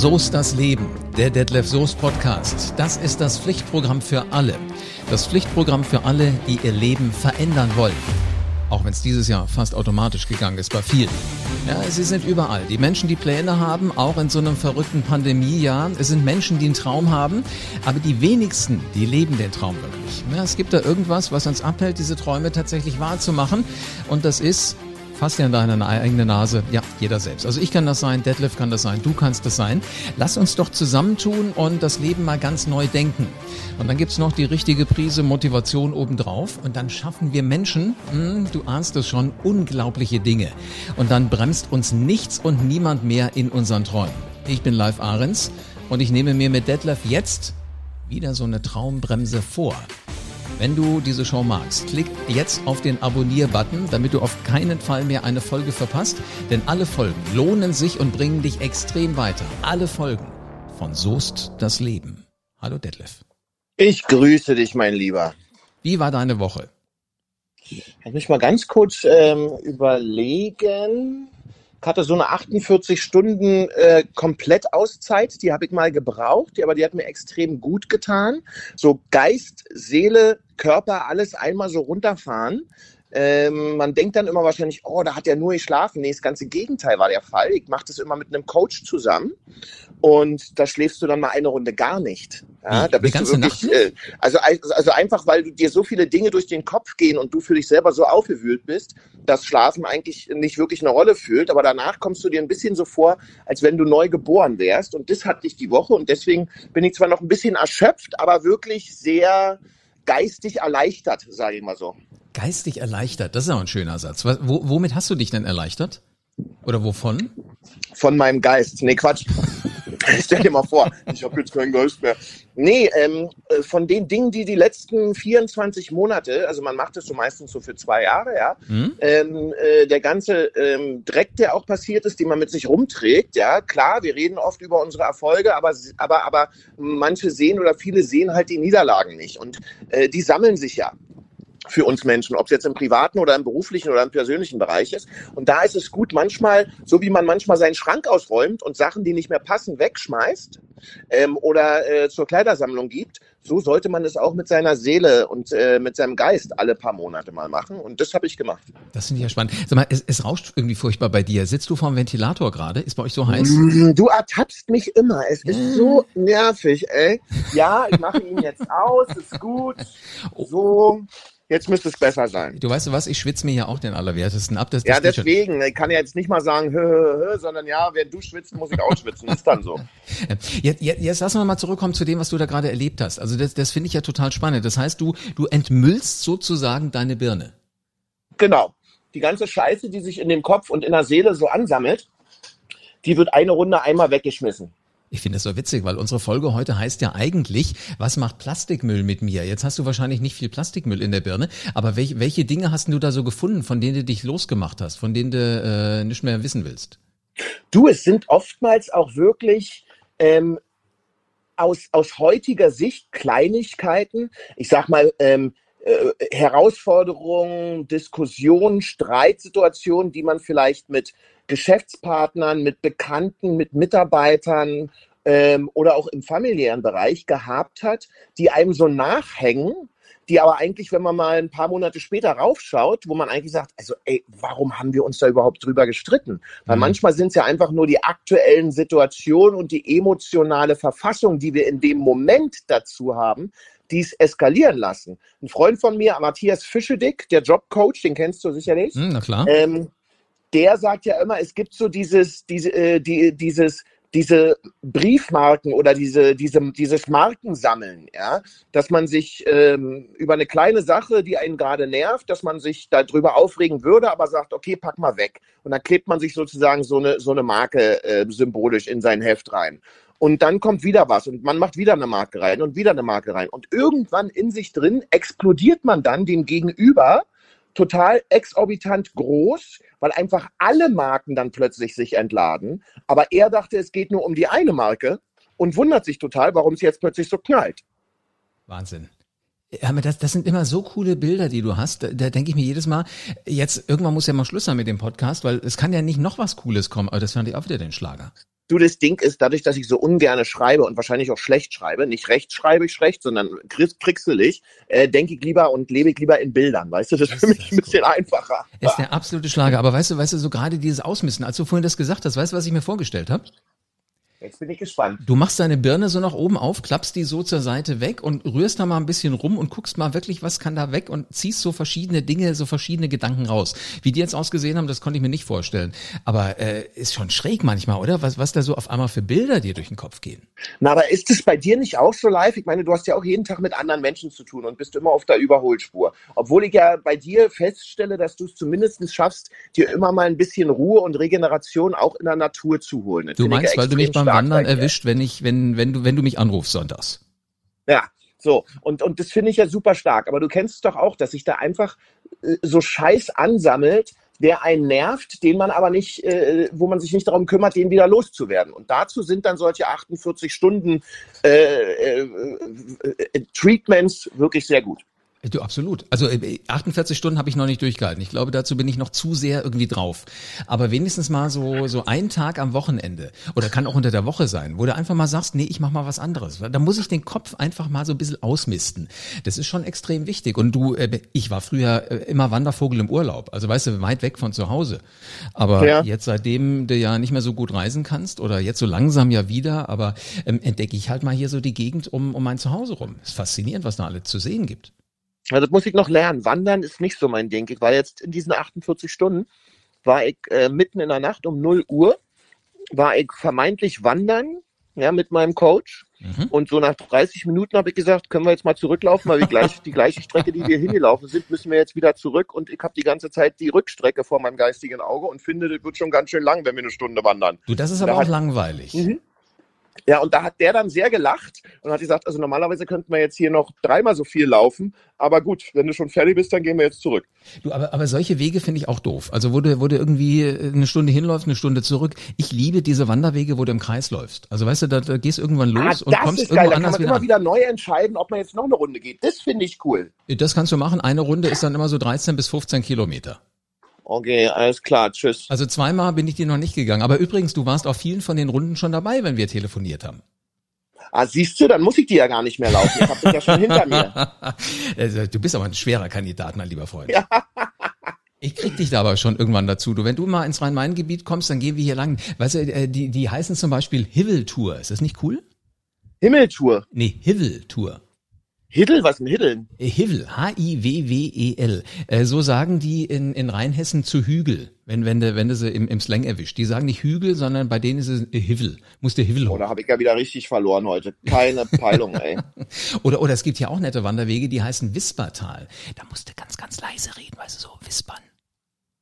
So ist das Leben, der Detlef Soest Podcast. Das ist das Pflichtprogramm für alle. Das Pflichtprogramm für alle, die ihr Leben verändern wollen. Auch wenn es dieses Jahr fast automatisch gegangen ist bei vielen. Ja, sie sind überall. Die Menschen, die Pläne haben, auch in so einem verrückten Pandemiejahr. Es sind Menschen, die einen Traum haben, aber die wenigsten, die leben den Traum wirklich. Ja, es gibt da irgendwas, was uns abhält, diese Träume tatsächlich wahrzumachen. Und das ist Fass dir an deine eigene Nase. Ja, jeder selbst. Also ich kann das sein, Detlef kann das sein, du kannst das sein. Lass uns doch zusammentun und das Leben mal ganz neu denken. Und dann gibt's noch die richtige Prise Motivation obendrauf. Und dann schaffen wir Menschen, hm, du ahnst es schon, unglaubliche Dinge. Und dann bremst uns nichts und niemand mehr in unseren Träumen. Ich bin Live Ahrens und ich nehme mir mit Detlef jetzt wieder so eine Traumbremse vor. Wenn du diese Show magst, klick jetzt auf den Abonnier-Button, damit du auf keinen Fall mehr eine Folge verpasst, denn alle Folgen lohnen sich und bringen dich extrem weiter. Alle Folgen von Soest das Leben. Hallo Detlef. Ich grüße dich, mein Lieber. Wie war deine Woche? Lass mich mal ganz kurz ähm, überlegen. Ich hatte so eine 48 Stunden äh, Komplettauszeit, die habe ich mal gebraucht, aber die hat mir extrem gut getan. So Geist, Seele, Körper, alles einmal so runterfahren. Ähm, man denkt dann immer wahrscheinlich, oh, da hat er nur geschlafen. Nee, das ganze Gegenteil war der Fall. Ich mache das immer mit einem Coach zusammen und da schläfst du dann mal eine Runde gar nicht. Ja, da bist du wirklich, äh, also, also einfach, weil du dir so viele Dinge durch den Kopf gehen und du für dich selber so aufgewühlt bist, dass Schlafen eigentlich nicht wirklich eine Rolle fühlt. Aber danach kommst du dir ein bisschen so vor, als wenn du neu geboren wärst. Und das hatte ich die Woche und deswegen bin ich zwar noch ein bisschen erschöpft, aber wirklich sehr geistig erleichtert, sage ich mal so. Geistig erleichtert, das ist auch ein schöner Satz. Wo, womit hast du dich denn erleichtert? Oder wovon? Von meinem Geist. Nee, Quatsch. Stell dir mal vor, ich habe jetzt keinen Geist mehr. Nee, ähm, äh, von den Dingen, die die letzten 24 Monate, also man macht das so meistens so für zwei Jahre, ja, mhm. ähm, äh, der ganze ähm, Dreck, der auch passiert ist, den man mit sich rumträgt, ja, klar, wir reden oft über unsere Erfolge, aber, aber, aber manche sehen oder viele sehen halt die Niederlagen nicht und äh, die sammeln sich ja für uns Menschen, ob es jetzt im privaten oder im beruflichen oder im persönlichen Bereich ist. Und da ist es gut, manchmal, so wie man manchmal seinen Schrank ausräumt und Sachen, die nicht mehr passen, wegschmeißt ähm, oder äh, zur Kleidersammlung gibt, so sollte man es auch mit seiner Seele und äh, mit seinem Geist alle paar Monate mal machen. Und das habe ich gemacht. Das finde ich ja spannend. Sag mal, es, es rauscht irgendwie furchtbar bei dir. Sitzt du vor dem Ventilator gerade? Ist bei euch so heiß? Du ertappst mich immer. Es ist so nervig, ey. Ja, ich mache ihn jetzt aus, ist gut. Oh. So. Jetzt müsste es besser sein. Du weißt du was, ich schwitze mir ja auch den Allerwertesten ab. Das, das ja, deswegen. Ich kann ja jetzt nicht mal sagen, hö, hö, hö, sondern ja, wenn du schwitzt, muss ich auch schwitzen. Ist dann so. Jetzt, jetzt, jetzt lassen wir mal zurückkommen zu dem, was du da gerade erlebt hast. Also das, das finde ich ja total spannend. Das heißt, du, du entmüllst sozusagen deine Birne. Genau. Die ganze Scheiße, die sich in dem Kopf und in der Seele so ansammelt, die wird eine Runde einmal weggeschmissen. Ich finde das so witzig, weil unsere Folge heute heißt ja eigentlich, was macht Plastikmüll mit mir? Jetzt hast du wahrscheinlich nicht viel Plastikmüll in der Birne, aber welche, welche Dinge hast du da so gefunden, von denen du dich losgemacht hast, von denen du äh, nicht mehr wissen willst? Du, es sind oftmals auch wirklich ähm, aus, aus heutiger Sicht Kleinigkeiten. Ich sag mal, ähm, äh, Herausforderungen, Diskussionen, Streitsituationen, die man vielleicht mit Geschäftspartnern, mit Bekannten, mit Mitarbeitern ähm, oder auch im familiären Bereich gehabt hat, die einem so nachhängen, die aber eigentlich, wenn man mal ein paar Monate später raufschaut, wo man eigentlich sagt, also ey, warum haben wir uns da überhaupt drüber gestritten? Weil mhm. manchmal sind es ja einfach nur die aktuellen Situationen und die emotionale Verfassung, die wir in dem Moment dazu haben, die es eskalieren lassen. Ein Freund von mir, Matthias Fischedick, der Jobcoach, den kennst du sicherlich. Mhm, na klar. Ähm, der sagt ja immer, es gibt so dieses, diese, äh, die, dieses, diese Briefmarken oder diese, diese, dieses Markensammeln, ja, dass man sich ähm, über eine kleine Sache, die einen gerade nervt, dass man sich darüber aufregen würde, aber sagt, okay, pack mal weg. Und dann klebt man sich sozusagen so eine, so eine Marke äh, symbolisch in sein Heft rein. Und dann kommt wieder was und man macht wieder eine Marke rein und wieder eine Marke rein. Und irgendwann in sich drin explodiert man dann dem Gegenüber total exorbitant groß, weil einfach alle Marken dann plötzlich sich entladen. Aber er dachte, es geht nur um die eine Marke und wundert sich total, warum es jetzt plötzlich so knallt. Wahnsinn. Aber das, das sind immer so coole Bilder, die du hast. Da, da denke ich mir jedes Mal, jetzt irgendwann muss ja mal Schluss sein mit dem Podcast, weil es kann ja nicht noch was Cooles kommen. Aber das fand ich auch wieder den Schlager. Du, das Ding ist, dadurch, dass ich so ungerne schreibe und wahrscheinlich auch schlecht schreibe, nicht recht schreibe ich schlecht, sondern krixelig, äh, denke ich lieber und lebe ich lieber in Bildern, weißt du? Das ist für mich ein bisschen einfacher. Ist der absolute Schlager. Aber weißt du, weißt du, so gerade dieses Ausmisten, als du vorhin das gesagt hast, weißt du, was ich mir vorgestellt habe? Jetzt bin ich gespannt. Du machst deine Birne so nach oben auf, klappst die so zur Seite weg und rührst da mal ein bisschen rum und guckst mal wirklich, was kann da weg und ziehst so verschiedene Dinge, so verschiedene Gedanken raus. Wie die jetzt ausgesehen haben, das konnte ich mir nicht vorstellen. Aber äh, ist schon schräg manchmal, oder? Was, was da so auf einmal für Bilder dir durch den Kopf gehen. Na, aber ist es bei dir nicht auch so live? Ich meine, du hast ja auch jeden Tag mit anderen Menschen zu tun und bist immer auf der Überholspur. Obwohl ich ja bei dir feststelle, dass du es zumindest schaffst, dir immer mal ein bisschen Ruhe und Regeneration auch in der Natur zu holen. Das du meinst, weil du mich beim Wandern erwischt, wenn ich, wenn, wenn du, wenn du mich anrufst sonntags. Ja, so. Und, und das finde ich ja super stark. Aber du kennst es doch auch, dass sich da einfach äh, so Scheiß ansammelt, der einen nervt, den man aber nicht, äh, wo man sich nicht darum kümmert, den wieder loszuwerden. Und dazu sind dann solche 48 Stunden äh, äh, äh, Treatments wirklich sehr gut. Du, absolut. Also 48 äh, Stunden habe ich noch nicht durchgehalten. Ich glaube, dazu bin ich noch zu sehr irgendwie drauf. Aber wenigstens mal so so ein Tag am Wochenende oder kann auch unter der Woche sein, wo du einfach mal sagst, nee, ich mach mal was anderes. Da muss ich den Kopf einfach mal so ein bisschen ausmisten. Das ist schon extrem wichtig. Und du, äh, ich war früher äh, immer Wandervogel im Urlaub, also weißt du, weit weg von zu Hause. Aber ja. jetzt seitdem du ja nicht mehr so gut reisen kannst oder jetzt so langsam ja wieder, aber ähm, entdecke ich halt mal hier so die Gegend um um mein Zuhause rum. ist faszinierend, was da alles zu sehen gibt. Ja, das muss ich noch lernen. Wandern ist nicht so mein Ding. Ich war jetzt in diesen 48 Stunden, war ich äh, mitten in der Nacht um 0 Uhr, war ich vermeintlich wandern, ja, mit meinem Coach. Mhm. Und so nach 30 Minuten habe ich gesagt, können wir jetzt mal zurücklaufen, weil wir gleich die gleiche Strecke, die wir hingelaufen sind, müssen wir jetzt wieder zurück. Und ich habe die ganze Zeit die Rückstrecke vor meinem geistigen Auge und finde, das wird schon ganz schön lang, wenn wir eine Stunde wandern. Du, das ist aber da auch langweilig. Mhm. Ja, und da hat der dann sehr gelacht und hat gesagt, also normalerweise könnten wir jetzt hier noch dreimal so viel laufen, aber gut, wenn du schon fertig bist, dann gehen wir jetzt zurück. Du, aber, aber solche Wege finde ich auch doof. Also wo du, wo du irgendwie eine Stunde hinläufst, eine Stunde zurück. Ich liebe diese Wanderwege, wo du im Kreis läufst. Also weißt du, da, da gehst irgendwann ah, los ah, und kommst irgendwo geil. anders da kann man immer wieder neu entscheiden, ob man jetzt noch eine Runde geht. Das finde ich cool. Das kannst du machen. Eine Runde ist dann immer so 13 bis 15 Kilometer. Okay, alles klar, tschüss. Also zweimal bin ich dir noch nicht gegangen. Aber übrigens, du warst auf vielen von den Runden schon dabei, wenn wir telefoniert haben. Ah, siehst du, dann muss ich die ja gar nicht mehr laufen. Ich habe das ja schon hinter mir. Also, du bist aber ein schwerer Kandidat, mein lieber Freund. Ja. Ich krieg dich da aber schon irgendwann dazu. Du, wenn du mal ins Rhein-Main-Gebiet kommst, dann gehen wir hier lang. Weißt du, äh, die, die heißen zum Beispiel Hivel-Tour. Ist das nicht cool? Himmeltour. Nee, Hivel-Tour. Hiddel, was ist ein Hiddeln? Äh, Hivel, H-I-W-W-E-L. Äh, so sagen die in, in Rheinhessen zu Hügel, wenn, wenn, du, wenn du sie im, im Slang erwischt. Die sagen nicht Hügel, sondern bei denen ist es Hivel. Muss der Hivel hoch. Oder habe ich ja wieder richtig verloren heute. Keine Peilung, ey. oder, oder es gibt ja auch nette Wanderwege, die heißen Wispertal. Da musst du ganz, ganz leise reden, weißt du, so wispern.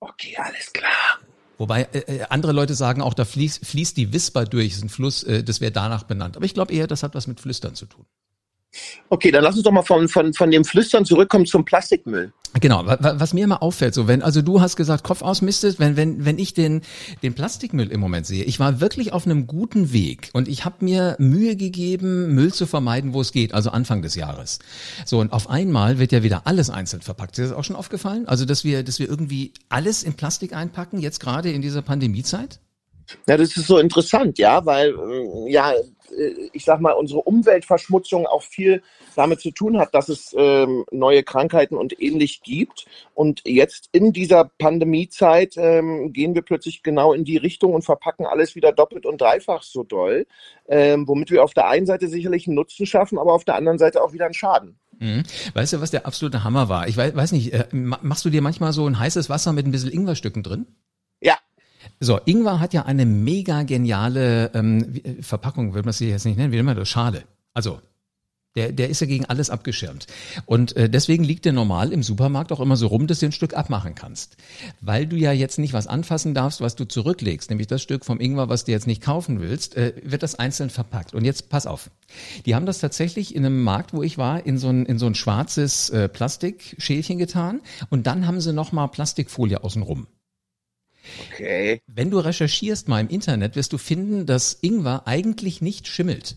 Okay, alles klar. Wobei äh, äh, andere Leute sagen auch, da fließt, fließt die Wisper durch, ist ein Fluss, äh, das wäre danach benannt. Aber ich glaube eher, das hat was mit Flüstern zu tun. Okay, dann lass uns doch mal von, von, von dem Flüstern zurückkommen zum Plastikmüll. Genau, was mir immer auffällt, so wenn, also du hast gesagt, Kopf ausmistet, wenn, wenn, wenn ich den, den Plastikmüll im Moment sehe, ich war wirklich auf einem guten Weg und ich habe mir Mühe gegeben, Müll zu vermeiden, wo es geht, also Anfang des Jahres. So, und auf einmal wird ja wieder alles einzeln verpackt. Ist das auch schon aufgefallen? Also, dass wir, dass wir irgendwie alles in Plastik einpacken, jetzt gerade in dieser Pandemiezeit? Ja, das ist so interessant, ja, weil äh, ja, ich sag mal, unsere Umweltverschmutzung auch viel damit zu tun hat, dass es ähm, neue Krankheiten und ähnlich gibt. Und jetzt in dieser Pandemiezeit ähm, gehen wir plötzlich genau in die Richtung und verpacken alles wieder doppelt und dreifach so doll, ähm, womit wir auf der einen Seite sicherlich einen Nutzen schaffen, aber auf der anderen Seite auch wieder einen Schaden. Mhm. Weißt du, was der absolute Hammer war? Ich weiß, weiß nicht, äh, machst du dir manchmal so ein heißes Wasser mit ein bisschen Ingwerstücken drin? So, Ingwer hat ja eine mega geniale ähm, äh, Verpackung, würde man sie jetzt nicht nennen, wie man das? Schale. Also, der, der ist ja gegen alles abgeschirmt. Und äh, deswegen liegt der normal im Supermarkt auch immer so rum, dass du ein Stück abmachen kannst. Weil du ja jetzt nicht was anfassen darfst, was du zurücklegst, nämlich das Stück vom Ingwer, was du jetzt nicht kaufen willst, äh, wird das einzeln verpackt. Und jetzt pass auf. Die haben das tatsächlich in einem Markt, wo ich war, in so ein, in so ein schwarzes äh, Plastikschälchen getan. Und dann haben sie nochmal Plastikfolie außenrum. Okay. Wenn du recherchierst mal im Internet, wirst du finden, dass Ingwer eigentlich nicht schimmelt.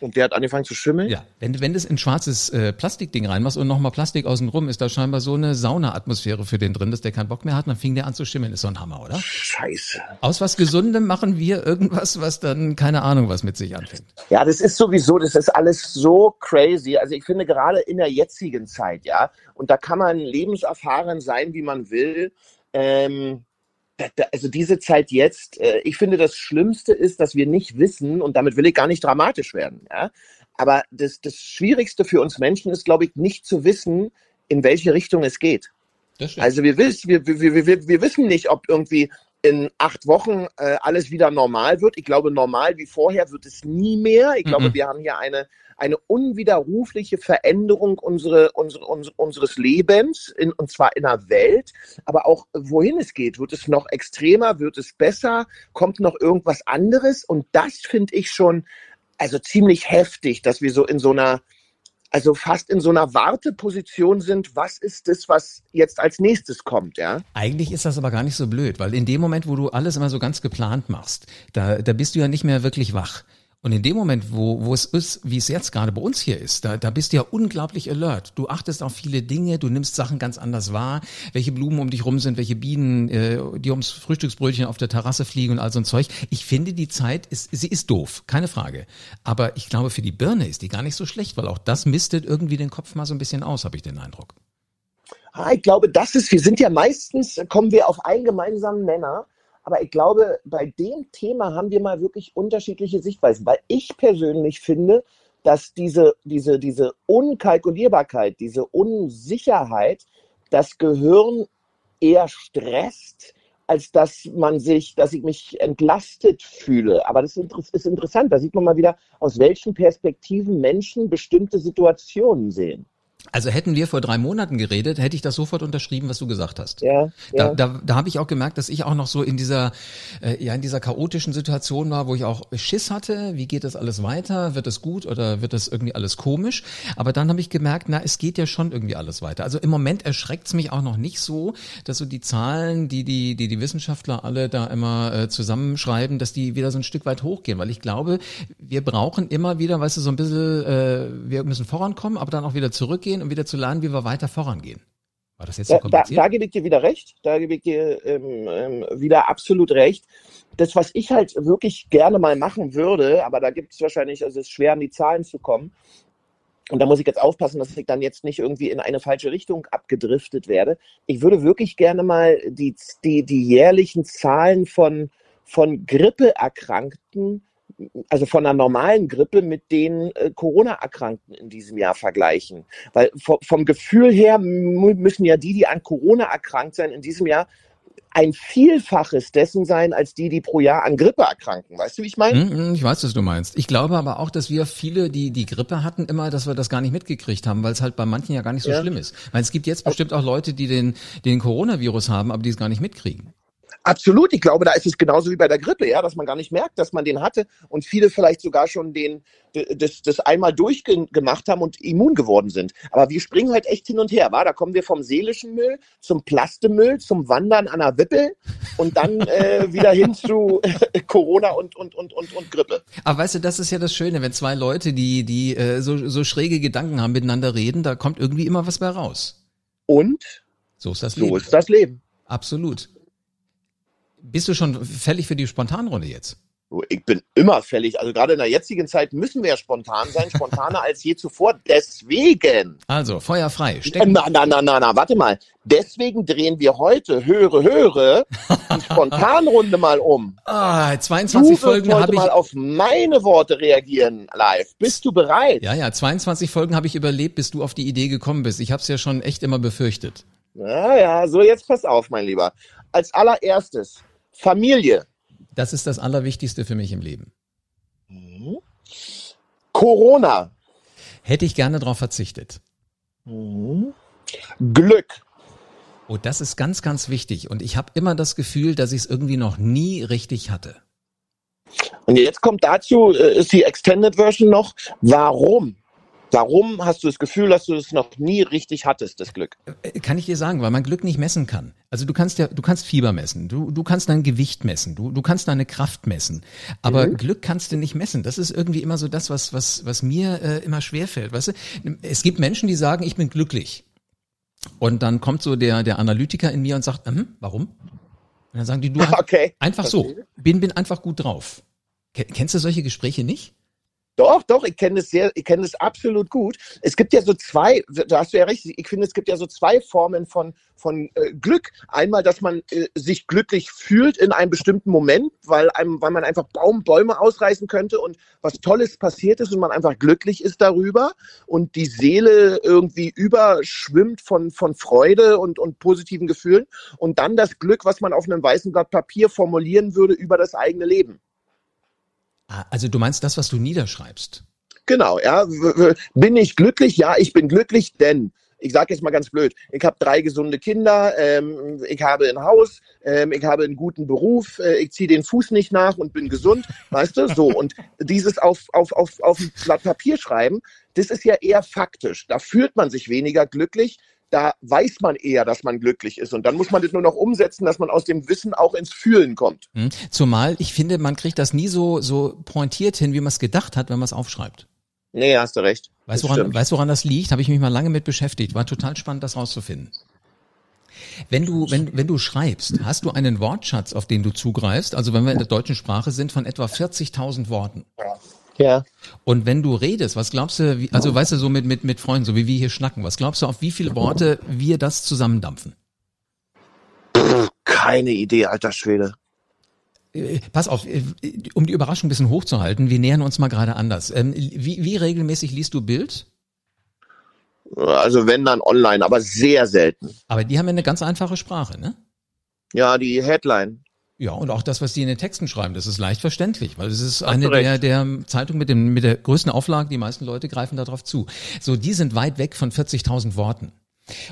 Und der hat angefangen zu schimmeln? Ja, wenn, wenn du es in schwarzes äh, Plastikding reinmachst und nochmal Plastik außen rum, ist da scheinbar so eine Sauna-Atmosphäre für den drin, dass der keinen Bock mehr hat, dann fing der an zu schimmeln. Ist so ein Hammer, oder? Scheiße. Aus was Gesundem machen wir irgendwas, was dann keine Ahnung, was mit sich anfängt. Ja, das ist sowieso, das ist alles so crazy. Also ich finde gerade in der jetzigen Zeit, ja, und da kann man lebenserfahren sein, wie man will. Ähm, also diese Zeit jetzt, äh, ich finde, das Schlimmste ist, dass wir nicht wissen, und damit will ich gar nicht dramatisch werden, ja, aber das, das Schwierigste für uns Menschen ist, glaube ich, nicht zu wissen, in welche Richtung es geht. Also wir wissen, wir, wir, wir, wir wissen nicht, ob irgendwie in acht Wochen äh, alles wieder normal wird. Ich glaube, normal wie vorher wird es nie mehr. Ich glaube, mhm. wir haben hier eine, eine unwiderrufliche Veränderung unsere, unsere, unsere, unseres Lebens, in, und zwar in der Welt, aber auch wohin es geht. Wird es noch extremer? Wird es besser? Kommt noch irgendwas anderes? Und das finde ich schon also ziemlich heftig, dass wir so in so einer also fast in so einer Warteposition sind, was ist das, was jetzt als nächstes kommt, ja? Eigentlich ist das aber gar nicht so blöd, weil in dem Moment, wo du alles immer so ganz geplant machst, da, da bist du ja nicht mehr wirklich wach. Und in dem Moment, wo, wo es ist, wie es jetzt gerade bei uns hier ist, da, da bist du ja unglaublich alert. Du achtest auf viele Dinge, du nimmst Sachen ganz anders wahr, welche Blumen um dich rum sind, welche Bienen, äh, die ums Frühstücksbrötchen auf der Terrasse fliegen und all so ein Zeug. Ich finde, die Zeit ist, sie ist doof, keine Frage. Aber ich glaube, für die Birne ist die gar nicht so schlecht, weil auch das mistet irgendwie den Kopf mal so ein bisschen aus, habe ich den Eindruck. Ah, ich glaube, das ist, wir sind ja meistens, kommen wir auf einen gemeinsamen Nenner aber ich glaube, bei dem Thema haben wir mal wirklich unterschiedliche Sichtweisen, weil ich persönlich finde, dass diese, diese, diese Unkalkulierbarkeit, diese Unsicherheit das Gehirn eher stresst, als dass man sich, dass ich mich entlastet fühle. Aber das ist interessant. Da sieht man mal wieder, aus welchen Perspektiven Menschen bestimmte Situationen sehen. Also hätten wir vor drei Monaten geredet, hätte ich das sofort unterschrieben, was du gesagt hast. Ja, da, ja. da, da habe ich auch gemerkt, dass ich auch noch so in dieser, äh, ja, in dieser chaotischen Situation war, wo ich auch Schiss hatte. Wie geht das alles weiter? Wird es gut oder wird das irgendwie alles komisch? Aber dann habe ich gemerkt, na, es geht ja schon irgendwie alles weiter. Also im Moment erschreckt es mich auch noch nicht so, dass so die Zahlen, die die, die, die Wissenschaftler alle da immer äh, zusammenschreiben, dass die wieder so ein Stück weit hochgehen. Weil ich glaube, wir brauchen immer wieder, weißt du, so ein bisschen, äh, wir müssen vorankommen, aber dann auch wieder zurückgehen zurückgehen und wieder zu lernen, wie wir weiter vorangehen. War das jetzt so kompliziert? Da, da, gebe ich dir wieder recht. Da gebe ich dir ähm, ähm, wieder absolut recht. Das, was ich halt wirklich gerne mal machen würde, aber da gibt es wahrscheinlich, also es ist schwer an die Zahlen zu kommen. Und da muss ich jetzt aufpassen, dass ich dann jetzt nicht irgendwie in eine falsche Richtung abgedriftet werde. Ich würde wirklich gerne mal die, die, die jährlichen Zahlen von, von Grippeerkrankten also von einer normalen Grippe mit den äh, Corona-Erkrankten in diesem Jahr vergleichen. Weil vom Gefühl her müssen ja die, die an Corona erkrankt sind, in diesem Jahr ein Vielfaches dessen sein, als die, die pro Jahr an Grippe erkranken. Weißt du, wie ich meine? Mm, ich weiß, was du meinst. Ich glaube aber auch, dass wir viele, die die Grippe hatten, immer, dass wir das gar nicht mitgekriegt haben, weil es halt bei manchen ja gar nicht so ja. schlimm ist. Weil es gibt jetzt bestimmt auch Leute, die den, den Coronavirus haben, aber die es gar nicht mitkriegen. Absolut, ich glaube, da ist es genauso wie bei der Grippe, ja, dass man gar nicht merkt, dass man den hatte und viele vielleicht sogar schon den das, das einmal durchgemacht haben und immun geworden sind. Aber wir springen halt echt hin und her, war? Da kommen wir vom seelischen Müll zum Plastemüll, zum Wandern an der Wippe und dann äh, wieder hin zu Corona und, und, und, und, und Grippe. Aber weißt du, das ist ja das Schöne, wenn zwei Leute, die, die äh, so, so schräge Gedanken haben, miteinander reden, da kommt irgendwie immer was bei raus. Und so ist das Leben. So ist das Leben. Absolut. Bist du schon fällig für die Spontanrunde jetzt? Ich bin immer fällig. Also gerade in der jetzigen Zeit müssen wir ja spontan sein, spontaner als je zuvor. Deswegen. Also, Feuer frei. Na, na, na, na, na, warte mal. Deswegen drehen wir heute, höre, höre, die Spontanrunde mal um. Ah, 22 du Folgen habe ich. mal auf meine Worte reagieren live. Bist du bereit? Ja, ja, 22 Folgen habe ich überlebt, bis du auf die Idee gekommen bist. Ich habe es ja schon echt immer befürchtet. Ja, ja, so jetzt pass auf, mein Lieber. Als allererstes, Familie. Das ist das Allerwichtigste für mich im Leben. Mhm. Corona. Hätte ich gerne darauf verzichtet. Mhm. Glück. Oh, das ist ganz, ganz wichtig. Und ich habe immer das Gefühl, dass ich es irgendwie noch nie richtig hatte. Und jetzt kommt dazu, äh, ist die Extended Version noch, warum? Warum hast du das Gefühl, dass du es noch nie richtig hattest, das Glück? Äh, kann ich dir sagen, weil man Glück nicht messen kann. Also du kannst ja, du kannst Fieber messen, du, du kannst dein Gewicht messen, du, du kannst deine Kraft messen. Aber mhm. Glück kannst du nicht messen. Das ist irgendwie immer so das, was, was, was mir äh, immer schwerfällt. Weißt du, es gibt Menschen, die sagen, ich bin glücklich. Und dann kommt so der, der Analytiker in mir und sagt, hm, warum? Und dann sagen die, du okay. einfach so, bin, bin einfach gut drauf. Kennst du solche Gespräche nicht? Doch, doch, ich kenne das sehr, ich kenne das absolut gut. Es gibt ja so zwei, da hast du ja recht, ich finde, es gibt ja so zwei Formen von, von äh, Glück. Einmal, dass man äh, sich glücklich fühlt in einem bestimmten Moment, weil einem, weil man einfach Baum, Bäume ausreißen könnte und was Tolles passiert ist und man einfach glücklich ist darüber und die Seele irgendwie überschwimmt von, von Freude und, und positiven Gefühlen. Und dann das Glück, was man auf einem weißen Blatt Papier formulieren würde über das eigene Leben. Also du meinst das, was du niederschreibst? Genau, ja. Bin ich glücklich? Ja, ich bin glücklich, denn ich sage jetzt mal ganz blöd, ich habe drei gesunde Kinder, ähm, ich habe ein Haus, ähm, ich habe einen guten Beruf, äh, ich ziehe den Fuß nicht nach und bin gesund, weißt du, so. Und dieses auf, auf, auf, auf ein Blatt Papier schreiben, das ist ja eher faktisch. Da fühlt man sich weniger glücklich, da weiß man eher, dass man glücklich ist. Und dann muss man das nur noch umsetzen, dass man aus dem Wissen auch ins Fühlen kommt. Hm. Zumal ich finde, man kriegt das nie so, so pointiert hin, wie man es gedacht hat, wenn man es aufschreibt. Nee, hast du recht. Weißt du, woran, weißt, woran das liegt? Habe ich mich mal lange mit beschäftigt. War total spannend, das rauszufinden. Wenn du, wenn, wenn du schreibst, hast du einen Wortschatz, auf den du zugreifst? Also wenn wir in der deutschen Sprache sind, von etwa 40.000 Worten. Ja. Und wenn du redest, was glaubst du, wie, also weißt du, so mit, mit, mit Freunden, so wie wir hier schnacken, was glaubst du, auf wie viele Worte wir das zusammendampfen? Keine Idee, alter Schwede. Äh, pass auf, äh, um die Überraschung ein bisschen hochzuhalten, wir nähern uns mal gerade anders. Ähm, wie, wie regelmäßig liest du Bild? Also wenn dann online, aber sehr selten. Aber die haben ja eine ganz einfache Sprache, ne? Ja, die Headline. Ja, und auch das, was die in den Texten schreiben, das ist leicht verständlich, weil es ist eine der, der Zeitungen mit, dem, mit der größten Auflage, die meisten Leute greifen darauf zu. So, die sind weit weg von 40.000 Worten.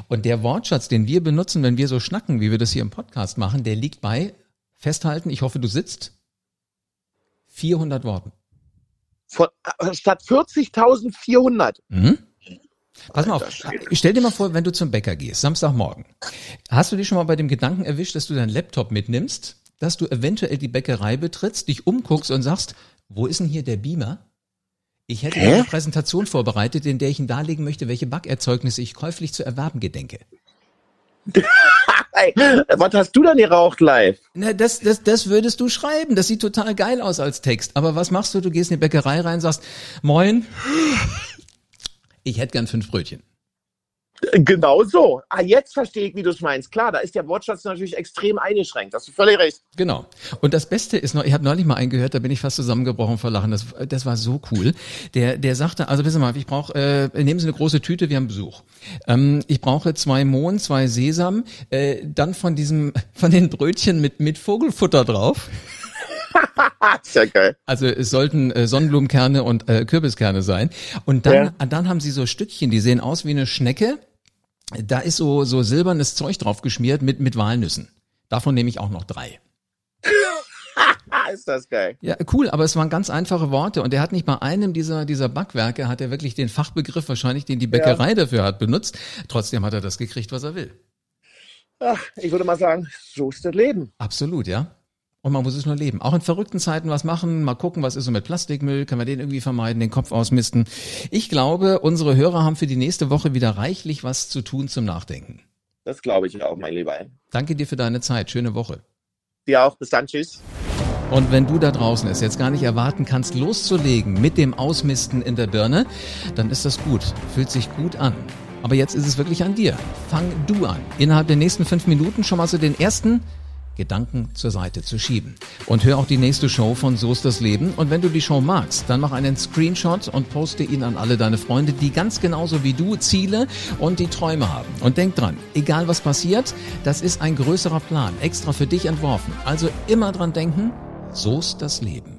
Und der Wortschatz, den wir benutzen, wenn wir so schnacken, wie wir das hier im Podcast machen, der liegt bei, festhalten, ich hoffe, du sitzt, 400 Worten. Von, äh, statt 40.400. Mhm. Pass mal auf, stell dir mal vor, wenn du zum Bäcker gehst, Samstagmorgen. Hast du dich schon mal bei dem Gedanken erwischt, dass du deinen Laptop mitnimmst dass du eventuell die Bäckerei betrittst, dich umguckst und sagst, wo ist denn hier der Beamer? Ich hätte Hä? eine Präsentation vorbereitet, in der ich Ihnen darlegen möchte, welche Backerzeugnisse ich käuflich zu erwerben gedenke. Was hast du dann geraucht live? Na, das, das, das würdest du schreiben. Das sieht total geil aus als Text. Aber was machst du? Du gehst in die Bäckerei rein, sagst, moin, ich hätte gern fünf Brötchen. Genau so. Ah, jetzt verstehe ich, wie du es meinst. Klar, da ist der Wortschatz natürlich extrem eingeschränkt. Hast du völlig recht. Genau. Und das Beste ist noch, ich habe neulich mal eingehört, da bin ich fast zusammengebrochen vor Lachen. Das, das war so cool. Der, der sagte, also wissen Sie mal, ich brauche, äh, nehmen Sie eine große Tüte, wir haben Besuch. Ähm, ich brauche zwei Mohn, zwei Sesam, äh, dann von diesem, von den Brötchen mit, mit Vogelfutter drauf. Sehr geil. Also es sollten äh, Sonnenblumenkerne und äh, Kürbiskerne sein. Und dann, ja. dann haben sie so Stückchen, die sehen aus wie eine Schnecke. Da ist so, so silbernes Zeug drauf geschmiert mit, mit Walnüssen. Davon nehme ich auch noch drei. ist das geil. Ja, cool, aber es waren ganz einfache Worte und er hat nicht bei einem dieser, dieser Backwerke, hat er wirklich den Fachbegriff wahrscheinlich, den die Bäckerei ja. dafür hat, benutzt. Trotzdem hat er das gekriegt, was er will. Ach, ich würde mal sagen, so ist das Leben. Absolut, ja. Und man muss es nur leben. Auch in verrückten Zeiten was machen, mal gucken, was ist so mit Plastikmüll, können wir den irgendwie vermeiden, den Kopf ausmisten. Ich glaube, unsere Hörer haben für die nächste Woche wieder reichlich was zu tun zum Nachdenken. Das glaube ich auch, mein Lieber. Danke dir für deine Zeit. Schöne Woche. Dir auch. Bis dann. Tschüss. Und wenn du da draußen es jetzt gar nicht erwarten kannst, loszulegen mit dem Ausmisten in der Birne, dann ist das gut. Fühlt sich gut an. Aber jetzt ist es wirklich an dir. Fang du an. Innerhalb der nächsten fünf Minuten schon mal so den ersten Gedanken zur Seite zu schieben. Und hör auch die nächste Show von So ist das Leben. Und wenn du die Show magst, dann mach einen Screenshot und poste ihn an alle deine Freunde, die ganz genauso wie du Ziele und die Träume haben. Und denk dran, egal was passiert, das ist ein größerer Plan, extra für dich entworfen. Also immer dran denken, so ist das Leben.